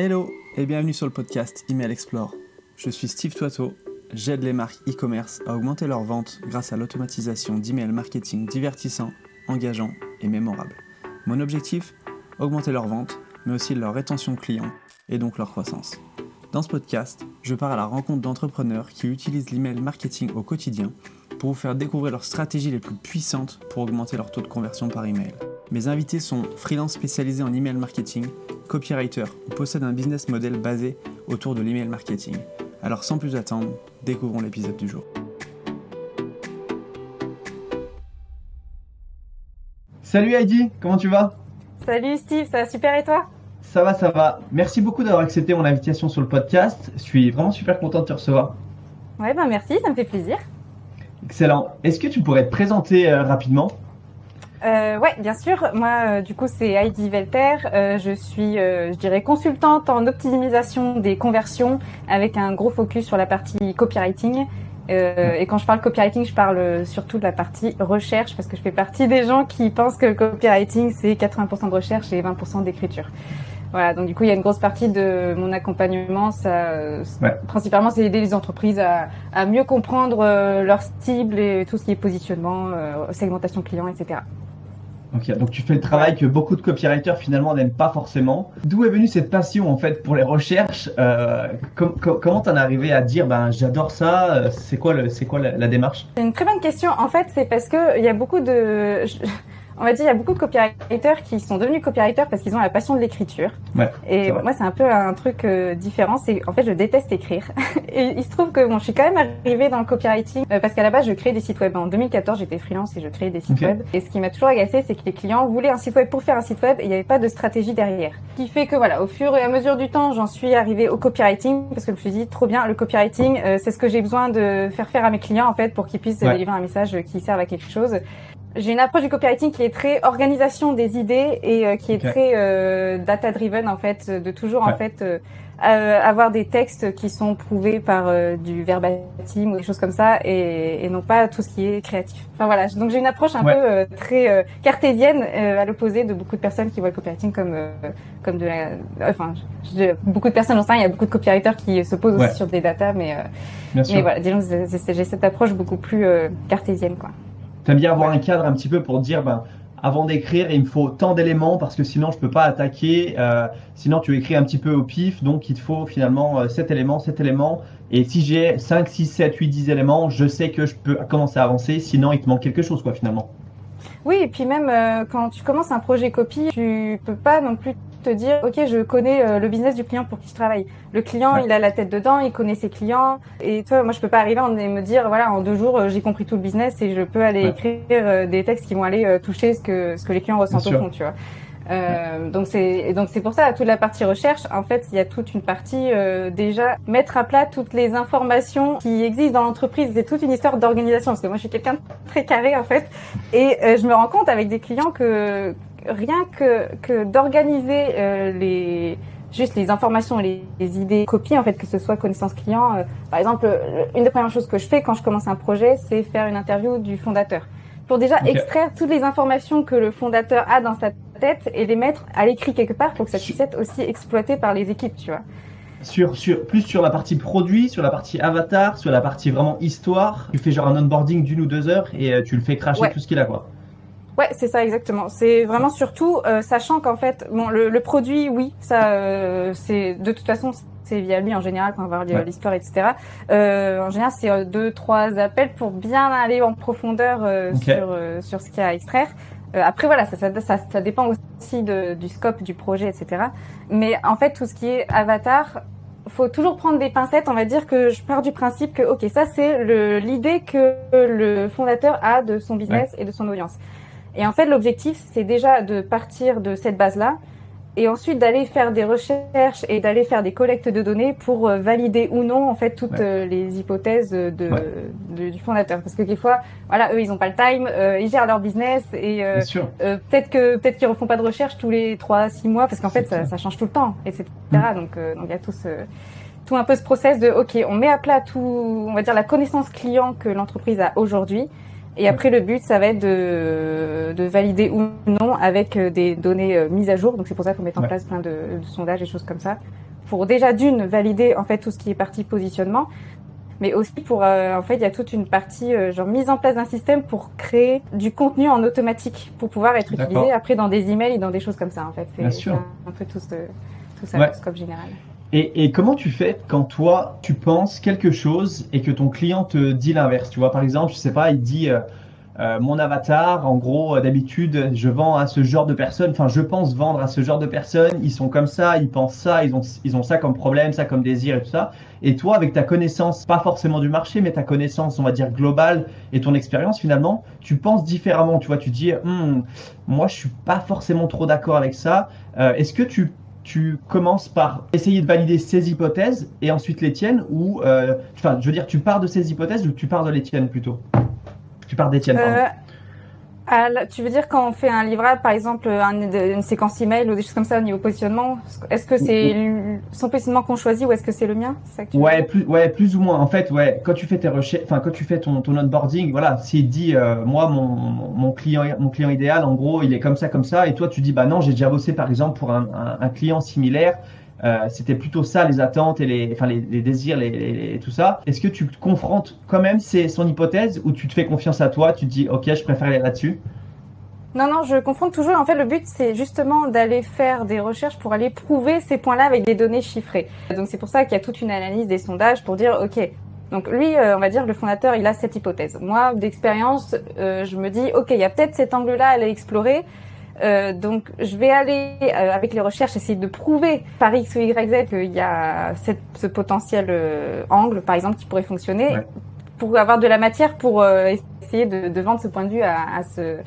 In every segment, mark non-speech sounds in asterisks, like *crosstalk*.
Hello et bienvenue sur le podcast Email Explore. Je suis Steve Toiteau, j'aide les marques e-commerce à augmenter leurs ventes grâce à l'automatisation d'email marketing divertissant, engageant et mémorable. Mon objectif Augmenter leurs ventes, mais aussi leur rétention client et donc leur croissance. Dans ce podcast, je pars à la rencontre d'entrepreneurs qui utilisent l'email marketing au quotidien pour vous faire découvrir leurs stratégies les plus puissantes pour augmenter leur taux de conversion par email. Mes invités sont freelance spécialisés en email marketing, copywriter ou possèdent un business model basé autour de l'email marketing. Alors sans plus attendre, découvrons l'épisode du jour. Salut Heidi, comment tu vas? Salut Steve, ça va super et toi? Ça va, ça va. Merci beaucoup d'avoir accepté mon invitation sur le podcast. Je suis vraiment super content de te recevoir. Ouais, ben merci, ça me fait plaisir. Excellent. Est-ce que tu pourrais te présenter euh, rapidement? Euh, ouais, bien sûr. Moi, euh, du coup, c'est Heidi Velter. Euh, je suis, euh, je dirais, consultante en optimisation des conversions avec un gros focus sur la partie copywriting. et quand je parle copywriting, je parle surtout de la partie recherche parce que je fais partie des gens qui pensent que le copywriting, c'est 80% de recherche et 20% d'écriture. Voilà, donc du coup, il y a une grosse partie de mon accompagnement. Ça, Ouais. Principalement, c'est aider les entreprises à, à mieux comprendre euh, leur cible et tout ce qui est positionnement, euh, segmentation client, etc. Donc tu fais le travail que beaucoup de copywriters finalement n'aiment pas forcément. D'où est venue cette passion en fait pour les recherches euh, com- com- Comment t'en es arrivé à dire ben j'adore ça euh, C'est quoi le, c'est quoi la, la démarche? C'est une très bonne question. En fait, c'est parce que il y a beaucoup de, on va dire, il y a beaucoup de copywriters qui sont devenus copywriters parce qu'ils ont la passion de l'écriture. Ouais, Et moi, c'est un peu un truc euh, différent. C'est en fait, je déteste écrire. *laughs* et il se trouve que bon, je suis quand même arrivée dans le copywriting euh, parce qu'à la base, je créais des sites web. En 2014, j'étais freelance et je créais des sites web. Et ce qui m'a toujours agacé, c'est que les clients voulaient un site web pour faire un site web et il n'y avait pas de stratégie derrière. Ce qui fait que voilà, au fur et à mesure du temps, j'en suis arrivée au copywriting parce que je me suis dit trop bien, le copywriting, euh, c'est ce que j'ai besoin de faire faire à mes clients en fait pour qu'ils puissent Ouais. délivrer un message qui serve à quelque chose. J'ai une approche du copywriting qui est très organisation des idées et euh, qui est très euh, data driven en fait, de toujours Ouais. en fait euh, euh, avoir des textes qui sont prouvés par euh, du verbatim ou des choses comme ça et, et non pas tout ce qui est créatif. Enfin voilà, donc j'ai une approche un Ouais. peu euh, très euh, cartésienne euh, à l'opposé de beaucoup de personnes qui voient le copywriting comme euh, comme de la enfin je- beaucoup de personnes j'en sais il y a beaucoup de copywriters qui se posent Ouais. aussi sur des data mais euh, mais voilà, disons j'ai cette approche beaucoup plus euh, cartésienne quoi. T'aimes bien avoir un cadre un petit peu pour dire ben avant d'écrire il me faut tant d'éléments parce que sinon je peux pas attaquer. euh, sinon tu écris un petit peu au pif donc il te faut finalement euh, cet élément, cet élément. Et si j'ai 5, 6, 7, 8, 10 éléments, je sais que je peux commencer à avancer. Sinon il te manque quelque chose quoi finalement. Oui, et puis même euh, quand tu commences un projet copie, tu peux pas non plus te dire ok je connais euh, le business du client pour qui je travaille. Le client Ouais. il a la tête dedans, il connaît ses clients et toi moi je peux pas arriver et me dire voilà en deux jours euh, j'ai compris tout le business et je peux aller Ouais. écrire euh, des textes qui vont aller toucher ce que ce que les clients ressentent au fond tu vois. Euh, donc c'est donc c'est pour ça toute la partie recherche en fait il y a toute une partie euh, déjà mettre à plat toutes les informations qui existent dans l'entreprise c'est toute une histoire d'organisation parce que moi je suis quelqu'un de très carré en fait et euh, je me rends compte avec des clients que rien que que d'organiser euh, les juste les informations les, les idées copies en fait que ce soit connaissance client euh, par exemple euh, une des premières choses que je fais quand je commence un projet c'est faire une interview du fondateur pour déjà extraire toutes les informations que le fondateur a dans sa tête et les mettre à l'écrit quelque part pour que ça puisse être aussi exploité par les équipes, tu vois. Sur, sur, plus sur la partie produit, sur la partie avatar, sur la partie vraiment histoire. Tu fais genre un onboarding d'une ou deux heures et tu le fais cracher Ouais. tout ce qu'il a quoi. Ouais, c'est ça exactement. C'est vraiment surtout euh, sachant qu'en fait, bon, le, le produit, oui, ça, euh, c'est de toute façon, c'est via lui en général qu'on va voir Ouais. l'histoire, etc. Euh, en général, c'est euh, deux, trois appels pour bien aller en profondeur euh, sur euh, sur ce qu'il y a à extraire. Euh, après voilà, ça, ça, ça, ça dépend aussi de, du scope du projet, etc. Mais en fait, tout ce qui est avatar, faut toujours prendre des pincettes. On va dire que je pars du principe que ok, ça c'est l'idée que le fondateur a de son business et de son audience. Et en fait, l'objectif, c'est déjà de partir de cette base-là et ensuite d'aller faire des recherches et d'aller faire des collectes de données pour euh, valider ou non en fait toutes Ouais. euh, les hypothèses de, Ouais. de- du fondateur. Parce que des fois, voilà, eux, ils ont pas le time, euh, ils gèrent leur business et euh, euh, peut-être que peut-être qu'ils refont pas de recherche tous les trois six mois parce qu'en fait ça, change tout le temps etc Mm. donc donc il y a tout ce tout un peu ce process de ok on met à plat tout on va dire la connaissance client que l'entreprise a aujourd'hui et après le but ça va être de de valider ou non avec euh, des données euh, mises à jour donc c'est pour ça qu'il faut mettre en Ouais. place plein de, de sondages et choses comme ça pour déjà d'une valider en fait tout ce qui est partie positionnement, mais aussi pour euh, en fait il y a toute une partie euh, genre mise en place d'un système pour créer du contenu en automatique pour pouvoir être utilisé après dans des emails et dans des choses comme ça en fait. C'est un peu tout, ce, tout ça le scope général. Et, et, comment tu fais quand toi tu penses quelque chose et que ton client te dit l'inverse? Tu vois, par exemple, je sais pas, il dit euh, euh, mon avatar, en gros, euh, d'habitude, je vends à ce genre de personnes. Enfin, je pense vendre à ce genre de personnes. Ils sont comme ça, ils pensent ça, ils ont, ils ont ça comme problème, ça comme désir et tout ça. Et toi, avec ta connaissance, pas forcément du marché, mais ta connaissance, on va dire globale et ton expérience finalement, tu penses différemment. Tu vois, tu dis, hm, moi, je suis pas forcément trop d'accord avec ça. Euh, Est-ce que tu tu commences par essayer de valider ces hypothèses et ensuite les tiennes ou euh, enfin je veux dire tu pars de ces hypothèses ou tu pars de les tiennes plutôt? Tu pars d'Étienne, euh, tu veux dire quand on fait un livrable, par exemple, une séquence email ou des choses comme ça au niveau positionnement, est-ce que c'est son positionnement qu'on choisit ou est-ce que c'est le mien? Ouais, plus, ouais, plus ou moins. En fait, ouais, quand tu fais tes recherches, enfin quand tu fais ton, ton onboarding, voilà, s'il dit, euh, moi, mon, mon client, mon client idéal, en gros, il est comme ça, comme ça, et toi, tu dis, bah non, j'ai déjà bossé, par exemple, pour un, un client similaire. Euh, c'était plutôt ça les attentes et les, enfin les, désirs, les, tout ça. Est-ce que tu te confrontes quand même c'est son hypothèse ou tu te fais confiance à toi, tu te dis ok je préfère aller là-dessus? Non, non, je confronte toujours. En fait, le but, c'est justement d'aller faire des recherches pour aller prouver ces points-là avec des données chiffrées. Donc, c'est pour ça qu'il y a toute une analyse des sondages pour dire, OK, donc lui, euh, on va dire, le fondateur, il a cette hypothèse. Moi, d'expérience, euh, je me dis, OK, il y a peut-être cet angle-là à aller explorer. Euh, donc, je vais aller euh, avec les recherches essayer de prouver par X ou Y Z qu'il y a cette, ce potentiel euh, angle, par exemple, qui pourrait fonctionner, pour avoir de la matière pour essayer de, de, vendre ce point de vue à, à ce,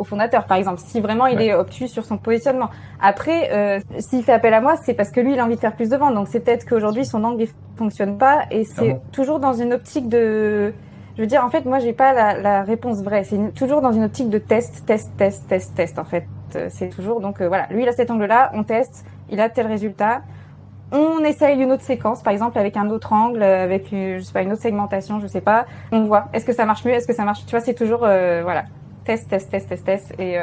au fondateur, par exemple, si vraiment il est obtus sur son positionnement. Après, s'il fait appel à moi, c'est parce que lui, il a envie de faire plus de ventes. Donc, c'est peut-être qu'aujourd'hui, son angle ne fonctionne pas, et c'est ah toujours dans une optique de je veux dire, en fait, moi, j'ai pas la, la, réponse vraie. C'est toujours dans une optique de test, test, test, test, test, en fait. Euh, c'est toujours donc euh, voilà, lui il a cet angle-là, on teste, il a tel résultat. On essaye une autre séquence, par exemple avec un autre angle, avec une, je sais pas une autre segmentation, je sais pas. On voit, est-ce que ça marche mieux, est-ce que ça marche. Tu vois, c'est toujours euh, voilà, test, test, test, test, test. Et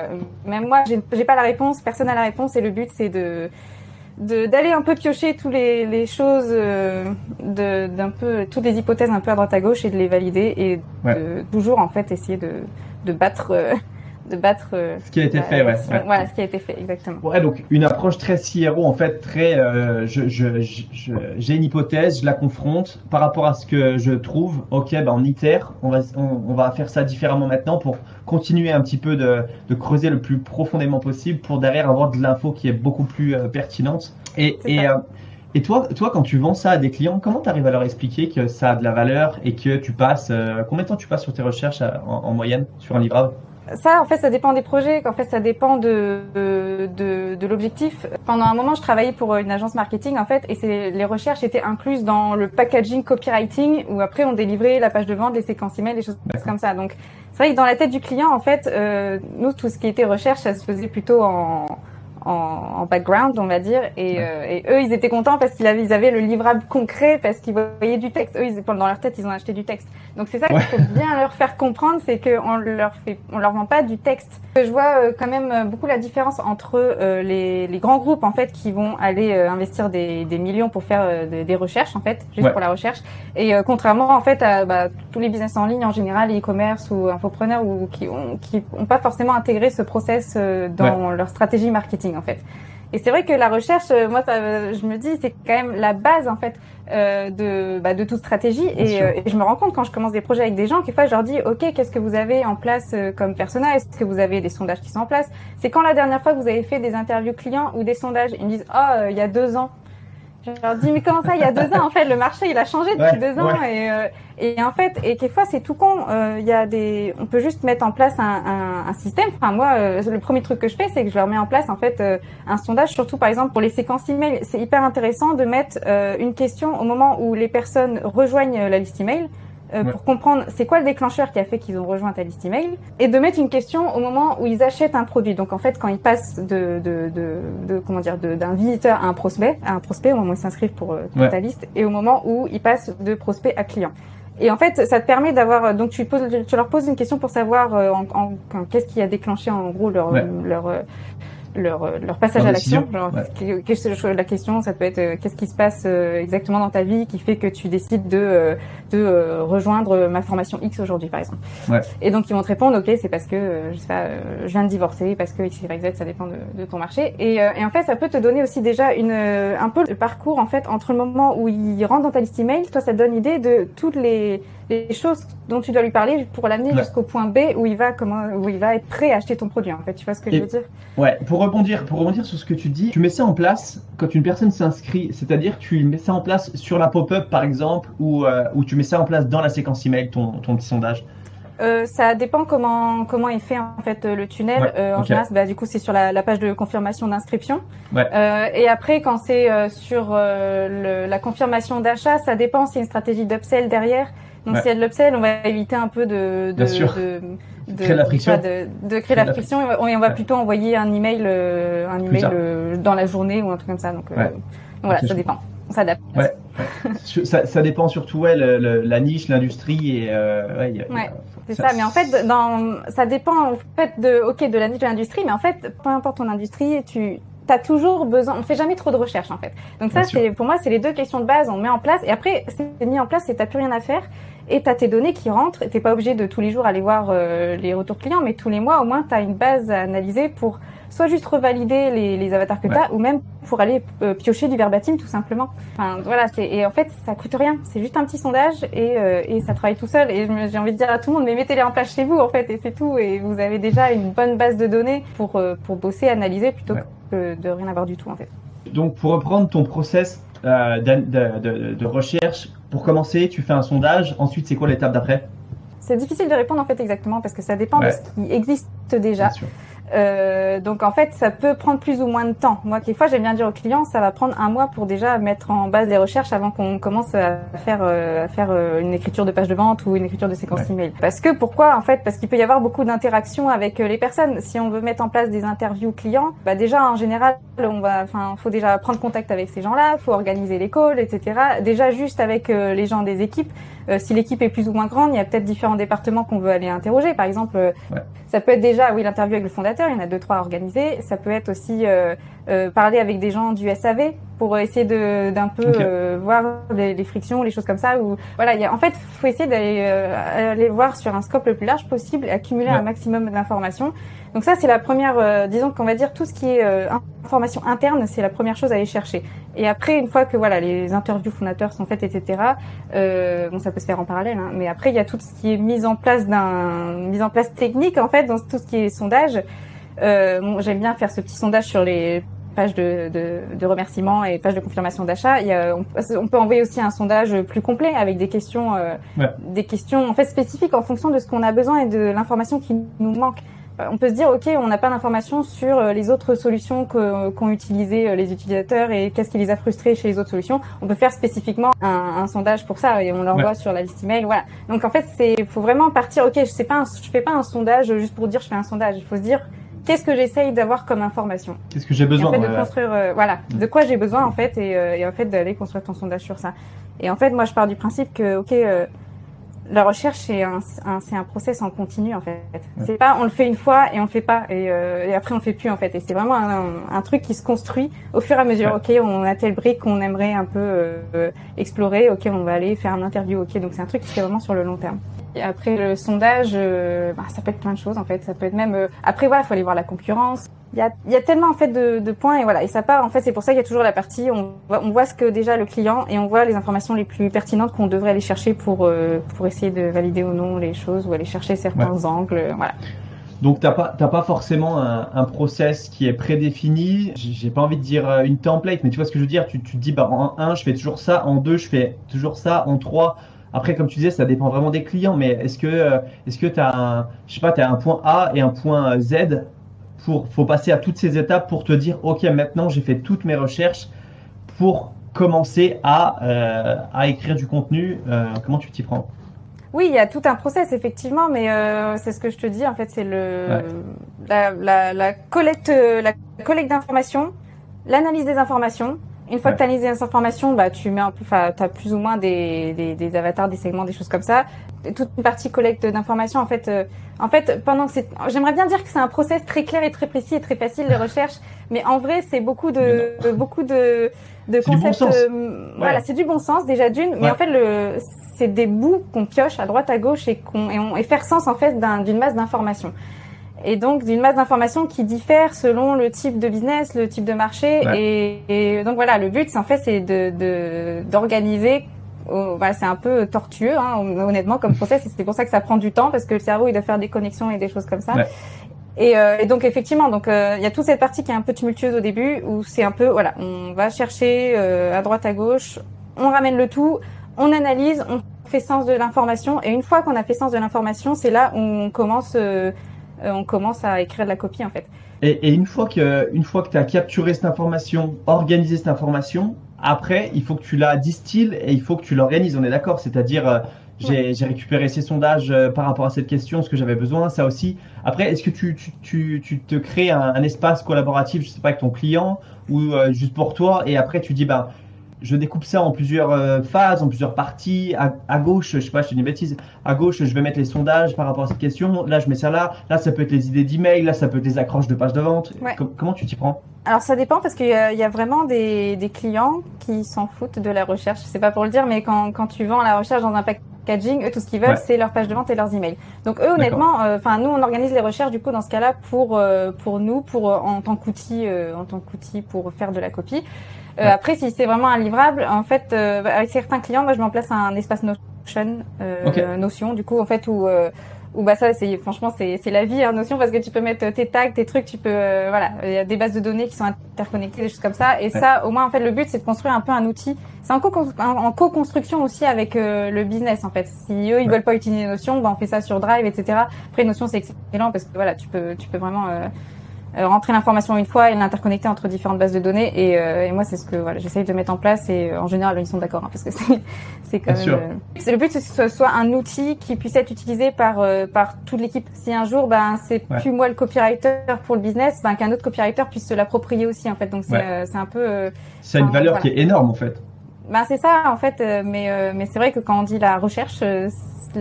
même moi, j'ai pas la réponse, personne n'a la réponse, et le but c'est de d'aller un peu piocher tous les, les choses d'un peu toutes les hypothèses un peu à droite à gauche et de les valider et de toujours en fait essayer de de battre de battre euh, ce qui a été fait ouais, voilà ce qui a été fait exactement. Ouais donc une approche très CRO en fait très euh, je, je, j'ai une hypothèse je la confronte. Par rapport à ce que je trouve ok ben on itère. On va on, va faire ça différemment maintenant pour continuer un petit peu de, de, creuser le plus profondément possible pour derrière avoir de l'info qui est beaucoup plus euh, pertinente. Et et, et toi, toi, quand tu vends ça à des clients, comment tu arrives à leur expliquer que ça a de la valeur et que tu passes combien de temps tu passes sur tes recherches en, en moyenne sur un livrable? Ça, en fait, ça dépend des projets. En fait, ça dépend de, de, de l'objectif. Pendant un moment, je travaillais pour une agence marketing, en fait, et c'est, les recherches étaient incluses dans le packaging copywriting, où après, on délivrait la page de vente, les séquences email, des choses comme ça. Donc, c'est vrai que dans la tête du client, en fait, euh, nous, tout ce qui était recherche, ça se faisait plutôt en, en, background, on va dire. Et, euh, et, eux, ils étaient contents parce qu'ils avaient, ils avaient le livrable concret, parce qu'ils voyaient du texte. Eux, ils, dans leur tête, ils ont acheté du texte. Donc c'est ça qu'il faut bien leur faire comprendre, c'est qu'on leur fait, on leur vend pas du texte. Je vois euh, quand même euh, beaucoup la différence entre les, les, grands groupes en fait qui vont aller investir des, des, millions pour faire des, des, recherches en fait, juste pour la recherche. Et contrairement en fait à bah, tous les business en ligne en général, e-commerce ou infopreneurs ou qui ont qui ont pas forcément intégré ce process dans leur stratégie marketing en fait. Et c'est vrai que la recherche, euh, moi, ça, je me dis, c'est quand même la base en fait euh, de bah, de toute stratégie. Et, euh, et, je me rends compte quand je commence des projets avec des gens, fois je leur dis, ok, qu'est-ce que vous avez en place euh, comme persona? Est-ce que vous avez des sondages qui sont en place? C'est quand la dernière fois que vous avez fait des interviews clients ou des sondages? Ils me disent, oh, il y a deux ans. Je leur dis mais comment ça il y a deux ans en fait le marché il a changé depuis deux ans et, euh, et en fait et quelquefois c'est tout con euh, il y a des on peut juste mettre en place un, un, un système. Enfin moi euh, le premier truc que je fais c'est que je leur mets en place en fait un sondage surtout par exemple pour les séquences email. C'est hyper intéressant de mettre une question au moment où les personnes rejoignent la liste email euh, pour comprendre c'est quoi le déclencheur qui a fait qu'ils ont rejoint ta liste email et de mettre une question au moment où ils achètent un produit. Donc en fait, quand ils passent de, de, de, de comment dire d'un visiteur à un prospect, à un prospect au moment où ils s'inscrivent pour, euh, ta liste et au moment où ils passent de prospect à client. Et en fait, ça te permet d'avoir donc tu, poses, tu leur poses une question pour savoir euh, en, en, qu'est-ce qui a déclenché en gros leur leur leur, leur passage Leur à l'action. Genre, ouais. que- la question, ça peut être euh, qu'est-ce qui se passe euh, exactement dans ta vie qui fait que tu décides de, euh, de euh, rejoindre ma formation X aujourd'hui, par exemple. Ouais. Et donc ils vont te répondre, ok, c'est parce que euh, je sais pas, euh, je viens de divorcer, parce que X, Y, Z, ça dépend de, de ton marché. Et, euh, et en fait, ça peut te donner aussi déjà une, euh, un peu le parcours en fait entre le moment où il rentre dans ta liste email, toi, ça te donne idée de toutes les, les choses dont tu dois lui parler pour l'amener Ouais. jusqu'au point B où il va comment, où il va être prêt à acheter ton produit. En fait, tu vois ce que Et- je veux dire? Ouais, pour rebondir, pour rebondir sur ce que tu dis, tu mets ça en place quand une personne s'inscrit, c'est-à-dire tu mets ça en place sur la pop-up par exemple, ou, euh, ou tu mets ça en place dans la séquence email, ton, ton petit sondage? Euh, ça dépend comment comment est fait en fait le tunnel. Ouais, Euh, en ok. général, bah, du coup, c'est sur la, la page de confirmation d'inscription. Ouais. Euh, et après, quand c'est sur le- la confirmation d'achat, ça dépend. C'est une stratégie d'upsell derrière. Donc, Ouais. s'il y a de l'upsell, on va éviter un peu de de Bien sûr. de, de- Créer la friction. de, de créer la la friction. On, et on va Ouais. plutôt envoyer un email euh, un email euh, dans la journée ou un truc comme ça. Donc, euh, Ouais. donc voilà, je ça dépend. On s'adapte. Ça, ça dépend surtout ouais, le- le- la niche, l'industrie et euh. C'est Ça- ça, mais en fait, dans, ça dépend en fait de, ok, de la niche de l'industrie, mais en fait, peu importe ton industrie, tu as toujours besoin, on fait jamais trop de recherche en fait. Donc ça, Bien c'est pour moi, c'est les deux questions de base, on met en place, et après, c'est mis en place, et t'as plus rien à faire, et t'as tes données qui rentrent, et t'es pas obligé de tous les jours aller voir euh, les retours clients, mais tous les mois, au moins, t'as une base à analyser pour soit juste revalider les, les avatars que Ouais. t'as, ou même pour aller euh, piocher du verbatim tout simplement. Enfin voilà, c'est et en fait ça coûte rien, c'est juste un petit sondage et, euh, et ça travaille tout seul. Et j'ai envie de dire à tout le monde, mais mettez-les en place chez vous en fait et c'est tout. Et vous avez déjà une bonne base de données pour euh, pour bosser, analyser plutôt Ouais. que de rien avoir du tout en fait. Donc pour reprendre ton process euh, de, de- de recherche, pour commencer, tu fais un sondage, ensuite c'est quoi l'étape d'après? C'est difficile de répondre en fait exactement parce que ça dépend Ouais. de ce qui existe déjà. Euh, donc en fait, ça peut prendre plus ou moins de temps. Moi, quelquefois, j'aime bien dire aux clients, ça va prendre un mois pour déjà mettre en base les recherches avant qu'on commence à faire euh, à faire euh, une écriture de page de vente ou une écriture de séquence Ouais. email. Parce que pourquoi En fait, parce qu'il peut y avoir beaucoup d'interactions avec euh, les personnes. Si on veut mettre en place des interviews clients, bah déjà en général, on va, enfin, faut déjà prendre contact avec ces gens-là, faut organiser les calls, etc. Déjà juste avec euh, les gens des équipes. Euh, si l'équipe est plus ou moins grande, il y a peut-être différents départements qu'on veut aller interroger. Par exemple, euh, Ouais. ça peut être déjà, oui, l'interview avec le fondateur, il y en a deux, trois à organiser. Ça peut être aussi euh, parler avec des gens du SAV pour essayer de d'un peu euh, voir les, les frictions, les choses comme ça. Ou voilà, il y a, en fait, faut essayer d'aller euh, aller voir sur un scope le plus large possible et accumuler Ouais. un maximum d'informations. Donc ça, c'est la première, euh, disons qu'on va dire tout ce qui est euh, information interne, c'est la première chose à aller chercher. Et après, une fois que voilà, les interviews fondateurs sont faites, etc. Euh, bon, ça peut se faire en parallèle, hein, mais après, il y a tout ce qui est mise en place d'un, mise en place technique en fait dans tout ce qui est sondage. Euh, bon, j'aime bien faire ce petit sondage sur les pages de, de, de remerciements et pages de confirmation d'achat. Il y a, on, on peut envoyer aussi un sondage plus complet avec des questions, euh, Ouais. des questions en fait spécifiques en fonction de ce qu'on a besoin et de l'information qui nous manque. Euh, On peut se dire, ok, on n'a pas d'informations sur euh, les autres solutions qu'ont utilisées euh, les utilisateurs et qu'est-ce qui les a frustrés chez les autres solutions. On peut faire spécifiquement un, un sondage pour ça et on l'envoie sur la liste email. Voilà. Donc en fait, c'est faut vraiment partir. Ok, je sais pas, un- je fais pas un sondage juste pour dire je fais un sondage. Il faut se dire qu'est-ce que j'essaye d'avoir comme information. Qu'est-ce que j'ai besoin en fait, de construire, euh, voilà, Mm. de quoi j'ai besoin en fait, et, euh, et en fait d'aller construire ton sondage sur ça. Et en fait, moi, je pars du principe que, ok, euh, la recherche c'est un, un- c'est un process en continu en fait. C'est pas on le fait une fois et on le fait pas et, et après on le fait plus en fait. Et c'est vraiment un, un truc qui se construit au fur et à mesure. Ok, on a telle brique qu'on aimerait un peu explorer. Ok, on va aller faire une interview. Ok, donc c'est un truc qui se fait vraiment sur le long terme. Après le sondage, euh, bah, ça peut être plein de choses en fait. Ça peut être même euh, après voilà, il faut aller voir la concurrence. Il y a, il y a tellement en fait de, de points et voilà et ça part en fait c'est pour ça qu'il y a toujours la partie on, voit- on voit ce que déjà le client et on voit les informations les plus pertinentes qu'on devrait aller chercher pour euh, pour essayer de valider ou non les choses ou aller chercher certains angles voilà Donc t'as pas t'as pas forcément un, un process qui est prédéfini. J'ai pas envie de dire une template, mais tu vois ce que je veux dire? Tu, tu te dis bah en 1 je fais toujours ça, en 2 je fais toujours ça, en 3 après comme tu disais ça dépend vraiment des clients. Mais est-ce que euh, est-ce que t'as un je sais pas t'as un point A et un point Z pour faut passer à toutes ces étapes pour te dire ok maintenant j'ai fait toutes mes recherches pour commencer à euh, à écrire du contenu. Euh, comment tu t'y prends? Oui, il y a tout un process effectivement, mais euh, c'est ce que je te dis en fait, c'est le Ouais. la, la, la collecte euh, la collecte d'informations, l'analyse des informations, Une fois Ouais. que tu as analysé les informations, bah, tu mets un peu, enfin, t'as plus ou moins des, des, des avatars, des segments, des choses comme ça. Toute une partie collecte d'informations, en fait, euh, en fait, pendant que c'est, j'aimerais bien dire que c'est un process très clair et très précis et très facile de *laughs* recherche, mais en vrai, c'est beaucoup de, de- *laughs* beaucoup de, de bon concepts. euh, Voilà, c'est du bon sens déjà d'une, mais en fait, le, c'est des bouts qu'on pioche à droite à gauche et qu'on et, on, et faire sens en fait d'un- d'une masse d'informations. Et donc d'une masse d'informations qui diffère selon le type de business, le type de marché. Ouais. Et, et donc voilà, le but, c'est en fait, c'est de de- d'organiser. voilà, c'est un peu tortueux, hein, honnêtement, comme process. Et c'est pour ça que ça prend du temps parce que le cerveau, il doit faire des connexions et des choses comme ça. Ouais. Et, euh, et donc effectivement, donc euh, il y a toute cette partie qui est un peu tumultueuse au début où c'est un peu voilà, on va chercher euh, à droite à gauche, on ramène le tout, on analyse, on fait sens de l'information et une fois qu'on a fait sens de l'information, c'est là où on commence on commence à écrire de la copie en fait. Et, et une fois que, une fois que tu as capturé cette information, organisé cette information, après, il faut que tu la distilles et il faut que tu l'organises. On est d'accord. C'est-à-dire, euh, j'ai récupéré ces sondages euh, par rapport à cette question, ce que j'avais besoin, ça aussi. Après, est-ce que tu, tu, tu, tu te crées un, un espace collaboratif, je sais pas, avec ton client ou euh, juste pour toi et après tu dis, ben, je découpe ça en plusieurs euh, phases, en plusieurs parties. À, à gauche, je sais pas, je dis une bêtise. À gauche, je vais mettre les sondages par rapport à cette question. Là, je mets ça là. Là, ça peut être les idées d'email. Là, ça peut être les accroches de pages de vente. Ouais. Com- comment tu t'y prends? Alors ça dépend parce qu'il y, a- il y a vraiment des, des clients qui s'en foutent de la recherche. C'est pas pour le dire, mais quand, quand tu vends la recherche dans un packaging, eux tout ce qu'ils veulent Ouais. c'est leur page de vente et leurs emails. Donc eux honnêtement, euh, enfin nous on organise les recherches du coup dans ce cas-là pour euh, pour nous pour euh, en tant qu'outil euh, en tant qu'outil pour faire de la copie. Euh, Ouais. Après si c'est vraiment un livrable, en fait euh, avec certains clients, moi je mets en place un espace Notion, euh. Notion du coup en fait où euh, ou bah ça c'est franchement c'est c'est la vie hein, Notion parce que tu peux mettre tes tags tes trucs tu peux euh, voilà il y a des bases de données qui sont interconnectées des choses comme ça et ça au moins en fait le but c'est de construire un peu un outil c'est en co co-construction aussi avec euh, le business en fait si eux ils Ouais. veulent pas utiliser Notion bah on fait ça sur Drive etc après Notion c'est excellent parce que voilà tu peux tu peux vraiment euh, euh, rentrer l'information une fois et l'interconnecter entre différentes bases de données et, euh, et moi c'est ce que voilà j'essaye de mettre en place et euh, en général ils sont d'accord hein, parce que c'est *laughs* c'est quand Bien même euh, le but c'est que ce soit un outil qui puisse être utilisé par euh, par toute l'équipe si un jour ben c'est Ouais. plus moi le copywriter pour le business ben qu'un autre copywriter puisse se l'approprier aussi en fait donc c'est Ouais. euh, c'est un peu euh, C'est une valeur voilà. qui est énorme en fait. ben c'est ça en fait, euh, mais euh, mais c'est vrai que quand on dit la recherche,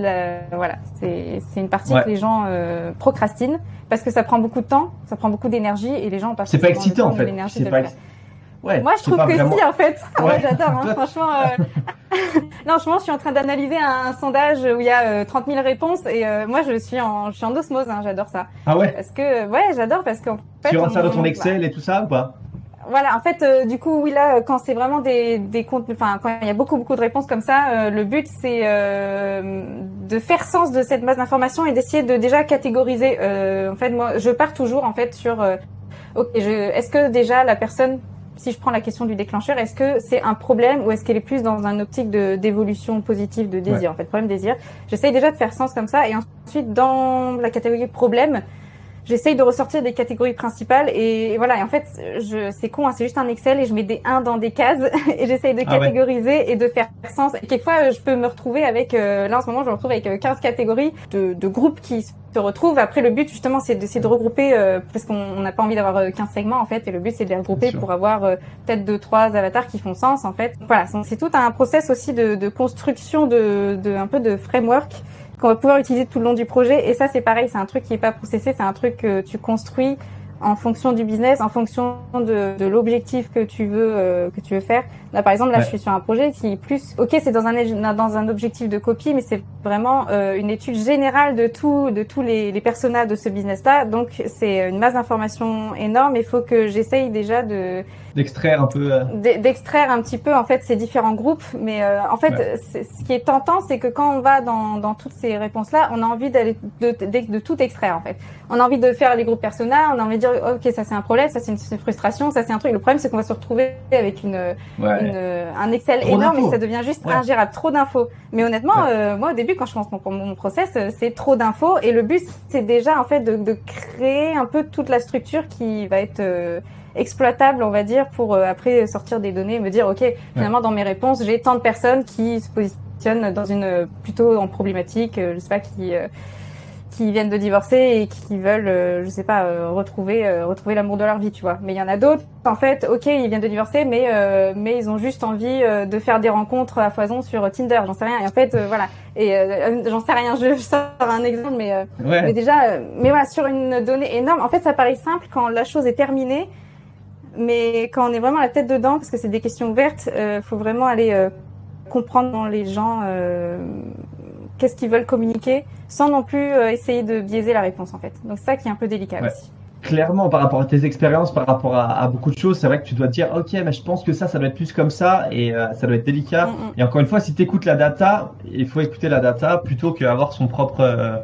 euh, c'est voilà, une partie Ouais. que les gens euh, procrastinent parce que ça prend beaucoup de temps, ça prend beaucoup d'énergie et les gens ont pas C'est pas excitant en fait. de pas ex- Ouais, Moi, je trouve que vraiment- si, en fait. *laughs* Moi, j'adore. Hein. *laughs* Franchement, euh... *laughs* non, je suis en train d'analyser un, un sondage où il y a euh, 30 000 réponses et euh, moi, je suis en, je suis en osmose. Hein, j'adore ça. Ah ouais? Parce que, ouais, j'adore parce qu'en fait, Tu rentres ça dans on- ton Excel et tout ça ou pas? Voilà, en fait, euh, du coup, oui, là, quand c'est vraiment des, des comptes, enfin, quand il y a beaucoup, beaucoup de réponses comme ça, euh, le but, c'est euh, de faire sens de cette masse d'informations et d'essayer de déjà catégoriser. Euh, en fait, moi, je pars toujours, en fait, sur, euh, ok, est-ce que déjà la personne, si je prends la question du déclencheur, est-ce que c'est un problème ou est-ce qu'elle est plus dans un optique de d'évolution positive, de désir, en fait, problème désir. J'essaye déjà de faire sens comme ça et ensuite dans la catégorie problème. J'essaye de ressortir des catégories principales et voilà. Et en fait, je, c'est con, hein, c'est juste un Excel et je mets des 1 dans des cases *laughs* et j'essaye de Ah ouais. catégoriser et de faire sens. Et quelquefois, euh, je peux me retrouver avec, euh, là en ce moment, je me retrouve avec euh, 15 catégories de, de groupes qui se retrouvent. Après, le but justement, c'est d'essayer de regrouper euh, parce qu'on on n'a pas envie d'avoir euh, 15 segments en fait. Et le but, c'est de les regrouper pour avoir euh, peut-être deux, trois avatars qui font sens en fait. Voilà, c'est tout un process aussi de, de construction de, de un peu de framework qu'on va pouvoir utiliser tout le long du projet. Et ça, c'est pareil, c'est un truc qui est pas processé, c'est un truc que tu construis en fonction du business, en fonction de, de l'objectif que tu veux euh, que tu veux faire. Là, par exemple, là, Ouais. je suis sur un projet qui est plus, ok, c'est dans un dans un objectif de copie, mais c'est vraiment euh, une étude générale de tout de tous les, les personas de ce business-là. Donc, c'est une masse d'informations énorme. Il faut que j'essaye déjà de D'extraire un peu. euh, d'e- d'extraire un petit peu en fait ces différents groupes mais euh, en fait Ouais. ce qui est tentant c'est que quand on va dans, dans toutes ces réponses là on a envie d'aller de, de, de tout extraire en fait on a envie de faire les groupes persona on a envie de dire ok ça c'est un problème ça c'est une, frustration ça c'est un truc le problème c'est qu'on va se retrouver avec une, Ouais. une un Excel Trop énorme et ça devient juste Ouais. ingérable trop d'infos mais honnêtement Ouais. euh, moi au début quand je commence mon, mon process euh, c'est trop d'infos et le but c'est déjà en fait de, de créer un peu toute la structure qui va être euh, exploitable, on va dire, pour euh, après sortir des données et me dire, ok, finalement dans mes réponses, j'ai tant de personnes qui se positionnent dans une plutôt en problématique, euh, je sais pas, qui euh, qui viennent de divorcer et qui veulent, euh, je sais pas, euh, retrouver euh, retrouver l'amour de leur vie, tu vois. Mais il y en a d'autres, en fait, ok, ils viennent de divorcer, mais mais ils ont juste envie de faire des rencontres à foison sur Tinder, j'en sais rien. Et en fait, voilà. Et j'en sais rien, je, je *laughs* sors un exemple, mais mais déjà, mais voilà, sur une donnée énorme. En fait, ça paraît simple quand la chose est terminée, mais quand on est vraiment la tête dedans, parce que c'est des questions ouvertes, faut vraiment aller comprendre dans les gens qu'est-ce qu'ils veulent communiquer, sans non plus euh, essayer de biaiser la réponse en fait. Donc ça qui est un peu délicat aussi. Clairement, par rapport à tes expériences, par rapport à, beaucoup de choses, c'est vrai que tu dois te dire, ok, mais je pense que ça, ça doit être plus comme ça, et euh, ça doit être délicat. Mm, mm. Et encore une fois, si tu écoutes la data, il faut écouter la data plutôt qu'avoir son propre, euh,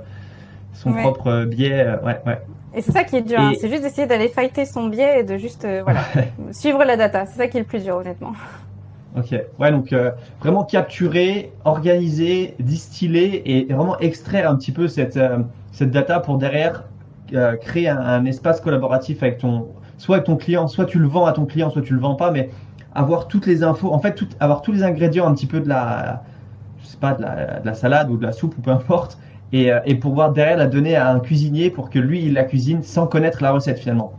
son propre biais. ouais, ouais. Et c'est ça qui est dur, hein. c'est juste d'essayer d'aller fighter son biais et de juste voilà, *laughs* suivre la data. C'est ça qui est le plus dur, honnêtement. Ok. Ouais, donc euh, vraiment capturer, organiser, distiller et vraiment extraire un petit peu cette, euh, data pour derrière euh, créer un, espace collaboratif avec ton, soit avec ton client, soit tu le vends à ton client, soit tu le vends pas, mais avoir toutes les infos, en fait, avoir tous les ingrédients un petit peu de la, de la salade ou de la soupe ou peu importe, et, et pouvoir derrière la donner à un cuisinier pour que lui il la cuisine sans connaître la recette finalement.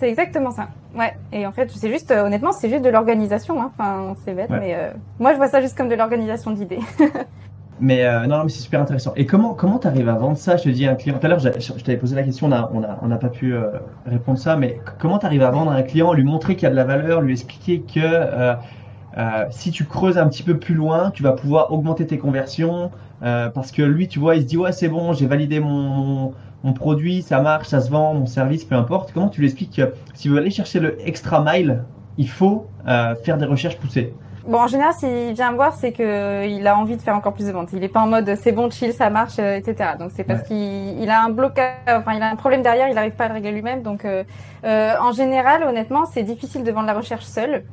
C'est exactement ça. Ouais, et en fait, c'est juste, euh, honnêtement, c'est juste de l'organisation. Hein. Enfin, c'est bête, mais euh, moi, je vois ça juste comme de l'organisation d'idées. *laughs* mais euh, non, mais c'est super intéressant. Et comment comment t'arrives à vendre ça? Je te dis un client. Tout à l'heure, je, t'avais posé la question, on a on a on n'a pas pu répondre ça, mais comment t'arrives à vendre à un client, lui montrer qu'il y a de la valeur, lui expliquer que si tu creuses un petit peu plus loin, tu vas pouvoir augmenter tes conversions, parce que lui, tu vois, il se dit ouais, c'est bon, j'ai validé mon mon produit, ça marche, ça se vend, mon service, peu importe. Comment tu l'expliques que si vous aller chercher le extra mile, il faut euh, faire des recherches poussées? Bon, en général, s'il vient me voir, c'est que il a envie de faire encore plus de ventes. Il est pas en mode c'est bon, chill, ça marche, euh, etc. Donc c'est parce qu'il a un blocage, enfin il a un problème derrière, il n'arrive pas à le régler lui-même. Donc euh, en général, honnêtement, c'est difficile de vendre la recherche seule.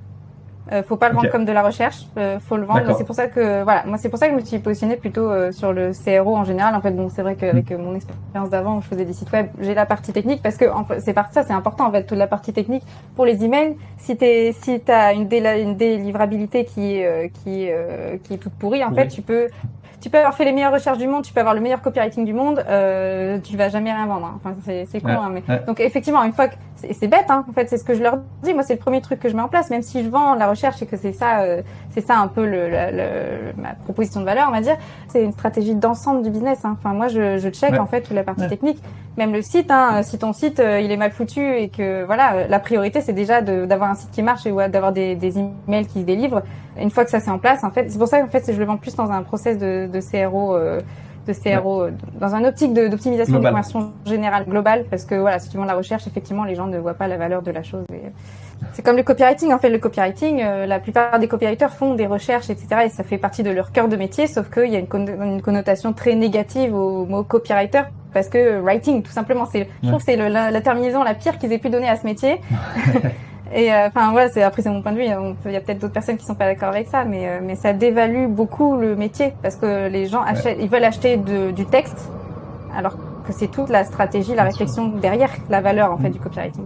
Euh, faut pas le vendre comme de la recherche, euh, faut le vendre. C'est pour ça que voilà, moi c'est pour ça que je me suis positionnée plutôt euh, sur le CRO en général. En fait, bon, c'est vrai qu'avec mm. mon expérience d'avant, je faisais des sites web, j'ai la partie technique parce que c'est par ça, c'est important en fait toute la partie technique pour les emails. Si t'es si t'as une, une délivrabilité qui est qui qui est toute pourrie, en fait, tu peux tu peux avoir fait les meilleures recherches du monde, tu peux avoir le meilleur copywriting du monde, euh, tu vas jamais rien vendre. Hein. Enfin, c'est con. hein, mais... Donc effectivement, une fois que c'est bête, hein, en fait, c'est ce que je leur dis. Moi, c'est le premier truc que je mets en place, même si je vends la recherche et que c'est ça, euh, c'est ça un peu le, le, ma proposition de valeur, on va dire. C'est une stratégie d'ensemble du business. Hein. Enfin, moi, je, je check en fait toute la partie technique, même le site. Hein, si ton site euh, il est mal foutu et que voilà, la priorité c'est déjà d'avoir un site qui marche et d'avoir des, des emails qui se délivrent. Une fois que ça c'est en place, en fait, c'est pour ça qu'en fait, je le vends plus dans un process de, de CRO. Euh, de CRO euh, dans un optique d'optimisation de, conversion générale globale parce que voilà si tu vends la recherche effectivement les gens ne voient pas la valeur de la chose c'est comme le copywriting en fait le copywriting euh, la plupart des copywriters font des recherches etc et ça fait partie de leur cœur de métier sauf qu'il y a une, une, connotation très négative au mot copywriter parce que writing tout simplement c'est je trouve que c'est la, la, terminaison la pire qu'ils aient pu donner à ce métier *laughs* *laughs* Et euh, enfin voilà, c'est après c'est mon point de vue. Il y a peut-être d'autres personnes qui sont pas d'accord avec ça, mais euh, mais ça dévalue beaucoup le métier parce que les gens achètent, ils veulent acheter de, du texte, alors que c'est toute la stratégie, la réflexion derrière la valeur en fait du copywriting.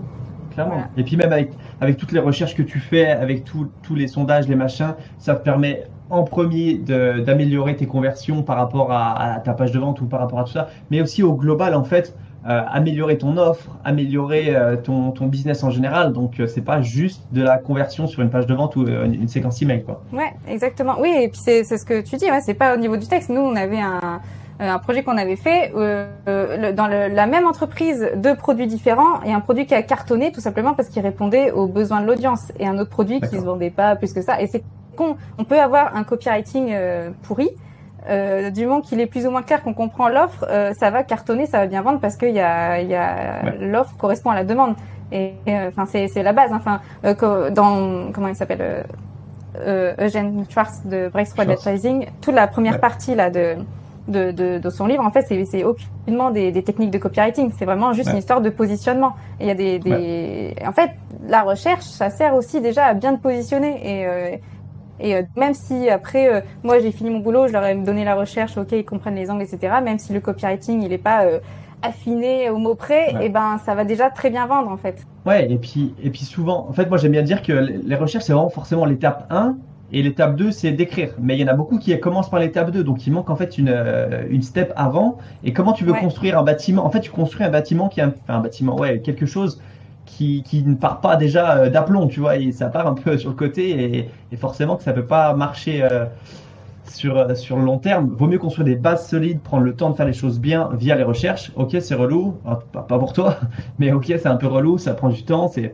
Clairement. Et puis même avec avec toutes les recherches que tu fais, avec tous les sondages, les machins, ça te permet en premier d'améliorer tes conversions par rapport à, ta page de vente ou par rapport à tout ça, mais aussi au global en fait euh, améliorer ton offre, améliorer euh, ton, ton, business en général. Donc euh, c'est pas juste de la conversion sur une page de vente ou une, séquence email quoi. Ouais, exactement. Oui, et puis c'est ce que tu dis. Ouais, c'est pas au niveau du texte. Nous, on avait un un projet qu'on avait fait euh, dans le, la même entreprise, deux produits différents et un produit qui a cartonné tout simplement parce qu'il répondait aux besoins de l'audience et un autre produit qui se vendait pas plus que ça. Et c'est con. On peut avoir un copywriting pourri, euh, du moment qu'il est plus ou moins clair qu'on comprend l'offre, euh, ça va cartonner, ça va bien vendre parce qu'il y a, y a l'offre correspond à la demande. Et euh, enfin c'est c'est la base. Enfin dans comment il s'appelle Eugène Schwartz de Breakthrough Advertising, toute la première partie là de de, de, de, son livre, en fait, c'est, aucunement des, des, techniques de copywriting. C'est vraiment juste une histoire de positionnement. Et il y a des, des... En fait, la recherche, ça sert aussi déjà à bien te positionner. Et, et euh, même si après, euh, moi j'ai fini mon boulot, je leur ai donné la recherche, ok, ils comprennent les angles, etc. Même si le copywriting il n'est pas euh, affiné au mot près, et eh ben ça va déjà très bien vendre en fait. Ouais, et puis et puis souvent, en fait, moi j'aime bien dire que les recherches c'est vraiment forcément l'étape 1 Et l'étape 2, c'est d'écrire. Mais il y en a beaucoup qui commencent par l'étape 2, donc il manque en fait une, euh, une step avant. Et comment tu veux Ouais. construire un bâtiment? En fait, tu construis un bâtiment qui est un, enfin, un bâtiment, ouais, quelque chose qui, qui ne part pas déjà euh, d'aplomb, tu vois, et ça part un peu *laughs* sur le côté, et, et forcément que ça peut pas marcher euh, sur, sur le long terme. Vaut mieux construire des bases solides, prendre le temps de faire les choses bien via les recherches. Ok, c'est relou, Ah, pas, pas pour toi, *laughs* mais ok, c'est un peu relou, ça prend du temps, c'est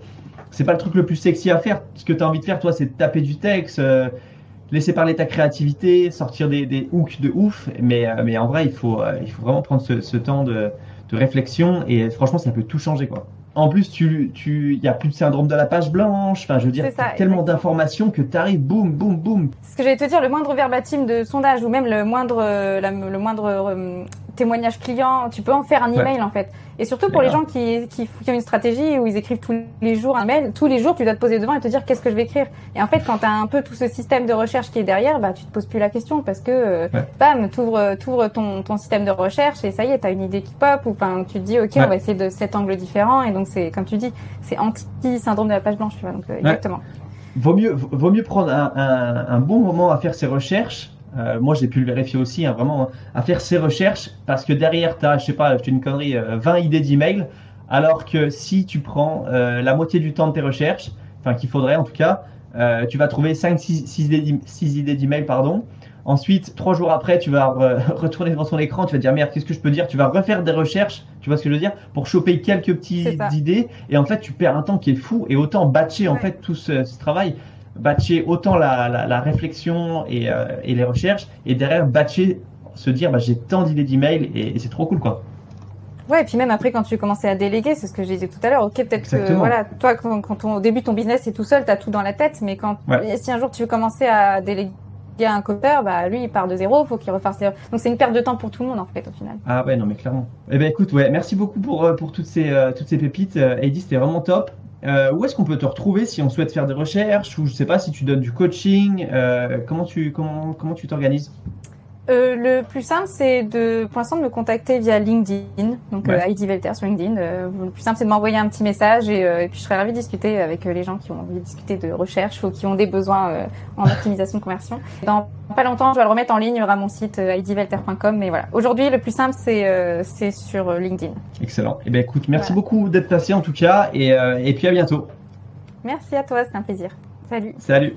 c'est pas le truc le plus sexy à faire. Ce que tu as envie de faire, toi, c'est de taper du texte, euh, laisser parler ta créativité, sortir des, des hooks de ouf. Mais, euh, mais en vrai, il faut, euh, il faut vraiment prendre ce, ce temps de, de réflexion et franchement, ça peut tout changer, quoi. En plus, tu, tu, il y a plus de syndrome de la page blanche. Enfin, je veux dire, ça, tellement d'informations que t'arrives, boum, boum, boum. Ce que j'allais te dire, le moindre verbatim de sondage ou même le moindre, la- le moindre témoignage client, tu peux en faire un Ouais. email en fait. Et surtout pour les gens qui, qui, qui ont une stratégie où ils écrivent tous les jours un mail, tous les jours tu dois te poser devant et te dire qu'est-ce que je vais écrire? Et en fait, quand tu as un peu tout ce système de recherche qui est derrière, bah tu te poses plus la question parce que euh, Ouais. bam, t'ouvres t'ouvres ton, ton système de recherche et ça y est, t'as une idée qui pop ou enfin tu te dis ok, Ouais. on va essayer de cet angle différent et donc c'est comme tu dis, c'est anti syndrome de la page blanche, tu vois. Donc euh, exactement. Vaut mieux, vaut mieux prendre un, un, un bon moment à faire ses recherches. Euh, moi, j'ai pu le vérifier aussi, hein, vraiment, à faire ses recherches, parce que derrière, tu as, je sais pas, je une connerie, euh, 20 idées d'email, alors que si tu prends euh, la moitié du temps de tes recherches, enfin qu'il faudrait en tout cas, euh, tu vas trouver 5, 6, 6 idées d'email, pardon. Ensuite, trois jours après, tu vas euh, *laughs* retourner devant ton écran, tu vas te dire merde, qu'est-ce que je peux dire? Tu vas refaire des recherches, tu vois ce que je veux dire, pour choper quelques petites idées, et en fait, tu perds un temps qui est fou, et autant batcher en fait tout ce, ce travail, batcher autant la, la, la réflexion et, euh, et les recherches, et derrière batcher, se dire bah, j'ai tant d'idées d'email, et, et c'est trop cool quoi. Ouais, et puis même après, quand tu commences à déléguer, c'est ce que je disais tout à l'heure. Ok, peut-être que voilà, toi, quand, quand on, au début ton business est tout seul, t'as tout dans la tête, mais quand Ouais. si un jour tu veux commencer à déléguer à un copeur, bah lui il part de zéro, faut qu'il refasse les. Donc c'est une perte de temps pour tout le monde en fait au final. Ah ouais, non mais clairement. Eh ben écoute, ouais, merci beaucoup pour, euh, pour toutes ces, euh, toutes ces pépites. Heidi, c'était vraiment top. Euh, où est-ce qu'on peut te retrouver si on souhaite faire des recherches ou je sais pas si tu donnes du coaching euh, Comment tu comment comment tu t'organises? Euh, le plus simple, c'est de, pour l'instant, de me contacter via LinkedIn, donc Ouais. euh, Heidi Velter sur LinkedIn. Euh, le plus simple, c'est de m'envoyer un petit message et, euh, et puis je serais ravie de discuter avec euh, les gens qui ont envie de discuter de recherche ou qui ont des besoins euh, en optimisation de conversion. Dans pas longtemps, je vais le remettre en ligne, il y aura mon site euh, heidivelter.com. Mais voilà, aujourd'hui, le plus simple, c'est euh, c'est sur euh, LinkedIn. Excellent. Eh ben écoute, merci Voilà. beaucoup d'être passé en tout cas et, euh, et puis à bientôt. Merci à toi, c'était un plaisir. Salut. Salut.